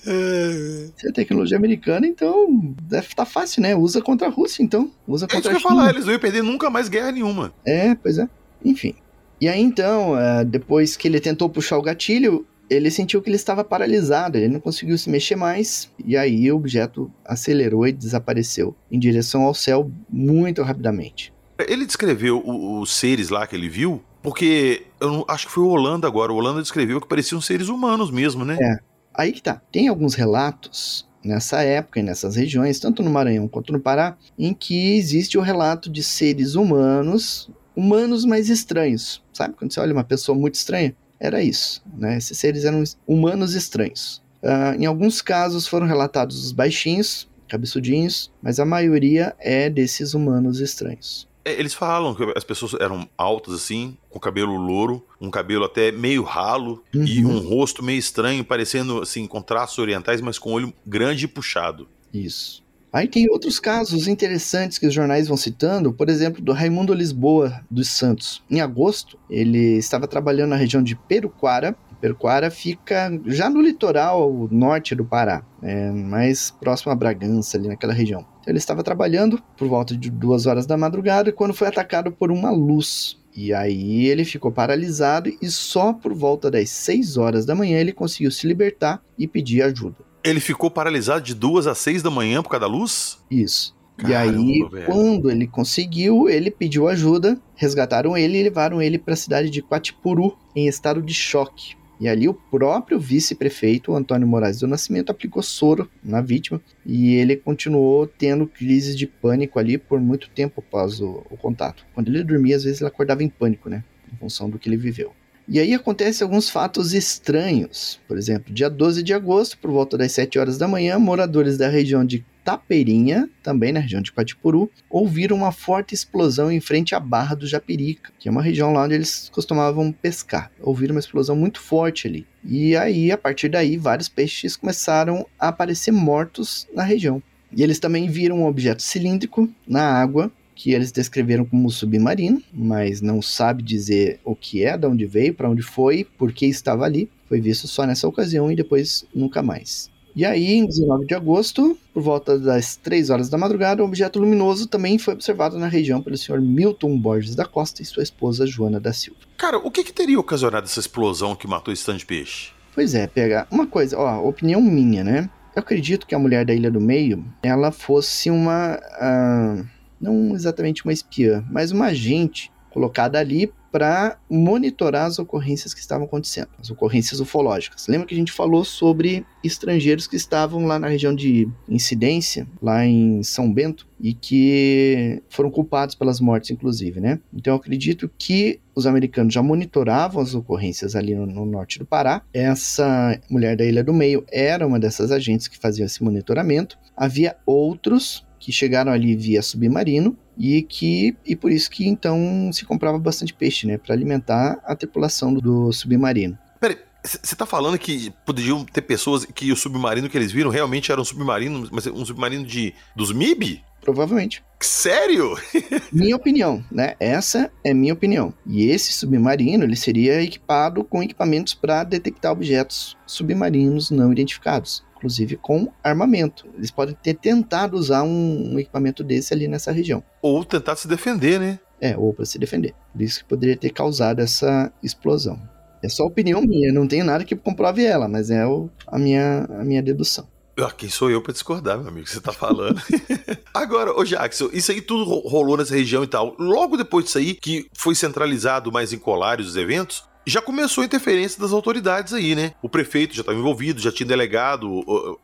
Se é tecnologia americana, então deve estar tá fácil, né? Usa contra a Rússia, então. Usa contra é isso que eu ia falar, eles não iam perder nunca mais guerra nenhuma. É, pois é. Enfim. E aí então, é, depois que ele tentou puxar o gatilho, ele sentiu que ele estava paralisado, ele não conseguiu se mexer mais, e aí o objeto acelerou e desapareceu em direção ao céu muito rapidamente. Ele descreveu os seres lá que ele viu, porque eu acho que foi o Holanda agora. O Holanda descreveu que pareciam seres humanos mesmo, né? É. Aí que tá. Tem alguns relatos nessa época e nessas regiões, tanto no Maranhão quanto no Pará, em que existe o relato de seres humanos, humanos mais estranhos. Sabe quando você olha uma pessoa muito estranha? Era isso, né? Esses seres eram humanos estranhos. Uh, em alguns casos foram relatados os baixinhos, cabeçudinhos, mas a maioria é desses humanos estranhos. É, eles falam que as pessoas eram altas assim, com cabelo louro, um cabelo até meio ralo uhum. e um rosto meio estranho, parecendo assim com traços orientais, mas com olho grande e puxado. Isso. Aí tem outros casos interessantes que os jornais vão citando, por exemplo, do Raimundo Lisboa dos Santos. Em agosto, ele estava trabalhando na região de Peruquara. Peruquara fica já no litoral norte do Pará, é, mais próximo a Bragança, ali naquela região. Ele estava trabalhando por volta de duas horas da madrugada quando foi atacado por uma luz. E aí ele ficou paralisado e só por volta das 6 horas da manhã ele conseguiu se libertar e pedir ajuda. Ele ficou paralisado de duas a seis da manhã por causa da luz? Isso. Caramba, e aí, velho. quando ele conseguiu, ele pediu ajuda, resgataram ele e levaram ele para a cidade de Quatipuru, em estado de choque. E ali o próprio vice-prefeito, Antônio Moraes do Nascimento, aplicou soro na vítima e ele continuou tendo crises de pânico ali por muito tempo após o, o contato. Quando ele dormia, às vezes ele acordava em pânico, né? Em função do que ele viveu. E aí acontecem alguns fatos estranhos. Por exemplo, dia 12 de agosto, por volta das 7 horas da manhã, moradores da região de Tapeirinha, também na região de Quatipuru, ouviram uma forte explosão em frente à Barra do Japirica, que é uma região lá onde eles costumavam pescar. Ouviram uma explosão muito forte ali. E aí, a partir daí, vários peixes começaram a aparecer mortos na região. E eles também viram um objeto cilíndrico na água que eles descreveram como submarino, mas não sabe dizer o que é, de onde veio, para onde foi, por que estava ali. Foi visto só nessa ocasião e depois nunca mais. E aí, em 19 de agosto, por volta das 3 horas da madrugada, um objeto luminoso também foi observado na região pelo senhor Milton Borges da Costa e sua esposa Joana da Silva. Cara, o que, que teria ocasionado essa explosão que matou esse tanto de peixe? Pois é, pega uma coisa, ó, opinião minha, né? Eu acredito que a mulher da Ilha do Meio, ela fosse uma, uh, não exatamente uma espiã, mas uma agente colocada ali para monitorar as ocorrências que estavam acontecendo, as ocorrências ufológicas. Lembra que a gente falou sobre estrangeiros que estavam lá na região de incidência, lá em São Bento, e que foram culpados pelas mortes, inclusive, né? Então eu acredito que os americanos já monitoravam as ocorrências ali no, no, norte do Pará. Essa mulher da Ilha do Meio era uma dessas agentes que fazia esse monitoramento. Havia outros que chegaram ali via submarino e que e por isso que então se comprava bastante peixe, né, para alimentar a tripulação do, do submarino. Peraí, você tá falando que poderiam ter pessoas que o submarino que eles viram realmente era um submarino, mas um submarino de dos MIB? Provavelmente. Sério? minha opinião, né? Essa é minha opinião. E esse submarino, ele seria equipado com equipamentos para detectar objetos submarinos não identificados inclusive com armamento. Eles podem ter tentado usar um, um equipamento desse ali nessa região. Ou tentar se defender, né? É, ou para se defender. Por isso que poderia ter causado essa explosão. É só opinião minha, não tenho nada que comprove ela, mas é o, a, minha, a minha dedução. Ah, quem sou eu para discordar, meu amigo, que você tá falando? Agora, ô Jackson, isso aí tudo rolou nessa região e tal. Logo depois disso aí, que foi centralizado mais em Colares os eventos, já começou a interferência das autoridades aí, né? O prefeito já estava envolvido, já tinha delegado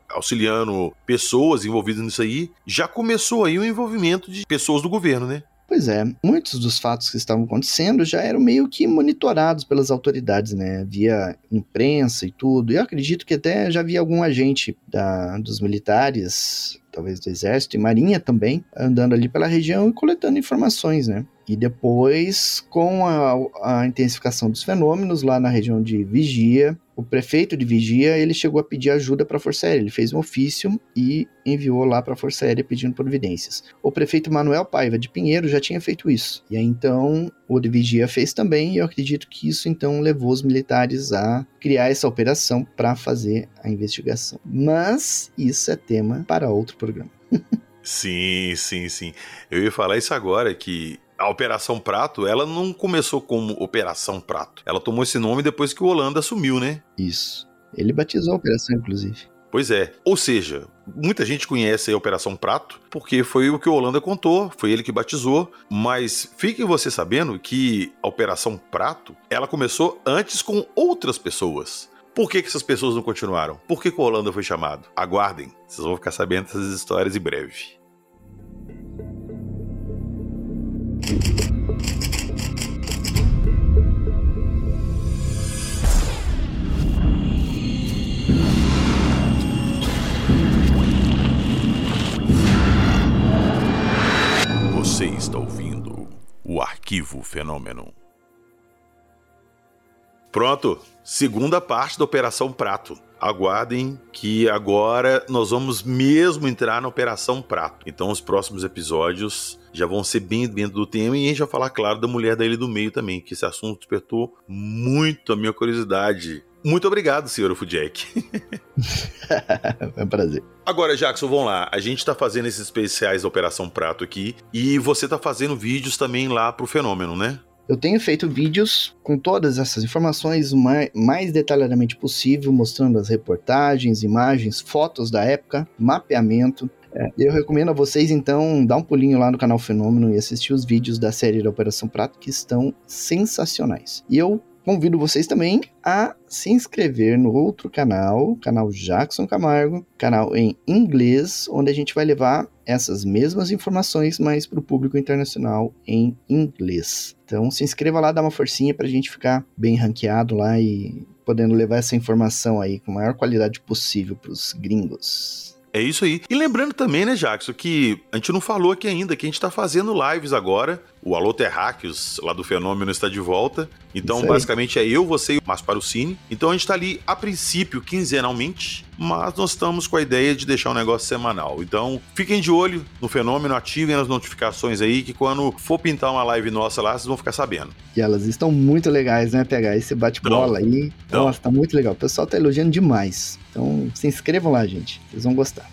auxiliando pessoas envolvidas nisso aí. Já começou aí o envolvimento de pessoas do governo, né? Pois é, muitos dos fatos que estavam acontecendo já eram meio que monitorados pelas autoridades, né? Via imprensa e tudo. Eu acredito que até já havia algum agente da, dos militares, talvez do exército e marinha também, andando ali pela região e coletando informações, né? E depois, com a, a, intensificação dos fenômenos lá na região de Vigia, o prefeito de Vigia ele chegou a pedir ajuda para a Força Aérea. Ele fez um ofício e enviou lá para a Força Aérea pedindo providências. O prefeito Manuel Paiva de Pinheiro já tinha feito isso. E aí então o de Vigia fez também. E eu acredito que isso então levou os militares a criar essa operação para fazer a investigação. Mas isso é tema para outro programa. sim, sim, sim. Eu ia falar isso agora que a Operação Prato, ela não começou como Operação Prato. Ela tomou esse nome depois que o Holanda assumiu, né? Isso. Ele batizou a operação, inclusive. Pois é. Ou seja, muita gente conhece a Operação Prato, porque foi o que o Holanda contou, foi ele que batizou, mas fiquem você sabendo que a Operação Prato, ela começou antes com outras pessoas. Por que, que essas pessoas não continuaram? Por que, que o Holanda foi chamado? Aguardem, vocês vão ficar sabendo dessas histórias em breve. Você está ouvindo o Arquivo Fenômeno. Pronto, segunda parte da Operação Prato. Aguardem que agora nós vamos mesmo entrar na Operação Prato. Então os próximos episódios já vão ser bem dentro do tema e a gente vai falar, claro, da mulher da Ilha do Meio também, que esse assunto despertou muito a minha curiosidade. Muito obrigado, senhor Fujack. é um prazer. Agora, Jackson, vamos lá. A gente tá fazendo esses especiais da Operação Prato aqui e você tá fazendo vídeos também lá pro Fenômeno, né? Eu tenho feito vídeos com todas essas informações o mais, detalhadamente possível, mostrando as reportagens, imagens, fotos da época, mapeamento. É, eu recomendo a vocês, então, dar um pulinho lá no canal Fenômeno e assistir os vídeos da série da Operação Prato, que estão sensacionais. E eu convido vocês também a se inscrever no outro canal, canal Jackson Camargo, canal em inglês, onde a gente vai levar essas mesmas informações, mas para o público internacional em inglês. Então se inscreva lá, dá uma forcinha para a gente ficar bem ranqueado lá e podendo levar essa informação aí com a maior qualidade possível para os gringos. É isso aí. E lembrando também, né, Jackson, que a gente não falou aqui ainda, que a gente tá fazendo lives agora. O Alô Terráqueos, lá do Fenômeno, está de volta. Então, basicamente, é eu, você e o Márcio Cine. Então, a gente tá ali, a princípio, quinzenalmente, mas nós estamos com a ideia de deixar o um negócio semanal. Então, fiquem de olho no Fenômeno, ativem as notificações aí, que quando for pintar uma live nossa lá, vocês vão ficar sabendo. E elas estão muito legais, né, pegar esse bate-bola aí. Não. Nossa, tá muito legal. O pessoal tá elogiando demais. Então, se inscrevam lá, gente. Vocês vão gostar.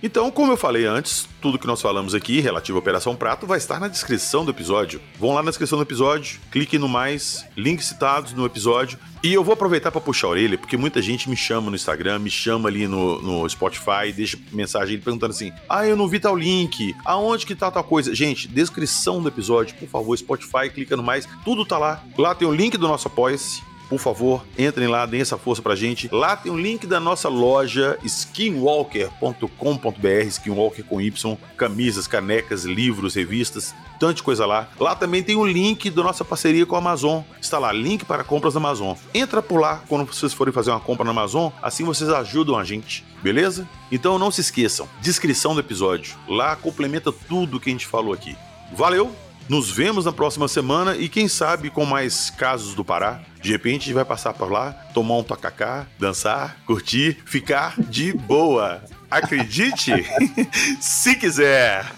Então, como eu falei antes, tudo que nós falamos aqui relativo à Operação Prato vai estar na descrição do episódio. Vão lá na descrição do episódio, clique no mais, links citados no episódio. E eu vou aproveitar para puxar a orelha, porque muita gente me chama no Instagram, me chama ali no, no Spotify, deixa mensagem perguntando assim: ah, eu não vi tal link, aonde que tá tal coisa? Gente, descrição do episódio, por favor, Spotify, clica no mais, tudo tá lá. Lá tem o link do nosso Apoia-se por favor, entrem lá, deem essa força pra gente. Lá tem o um link da nossa loja skinwalker.com.br, skinwalker com Y, camisas, canecas, livros, revistas, tanta coisa lá. Lá também tem o um link da nossa parceria com a Amazon. Está lá, link para compras da Amazon. Entra por lá quando vocês forem fazer uma compra na Amazon, assim vocês ajudam a gente, beleza? Então não se esqueçam, descrição do episódio. Lá complementa tudo que a gente falou aqui. Valeu! Nos vemos na próxima semana e quem sabe com mais casos do Pará. De repente a gente vai passar por lá, tomar um tacacá, dançar, curtir, ficar de boa. Acredite, se quiser.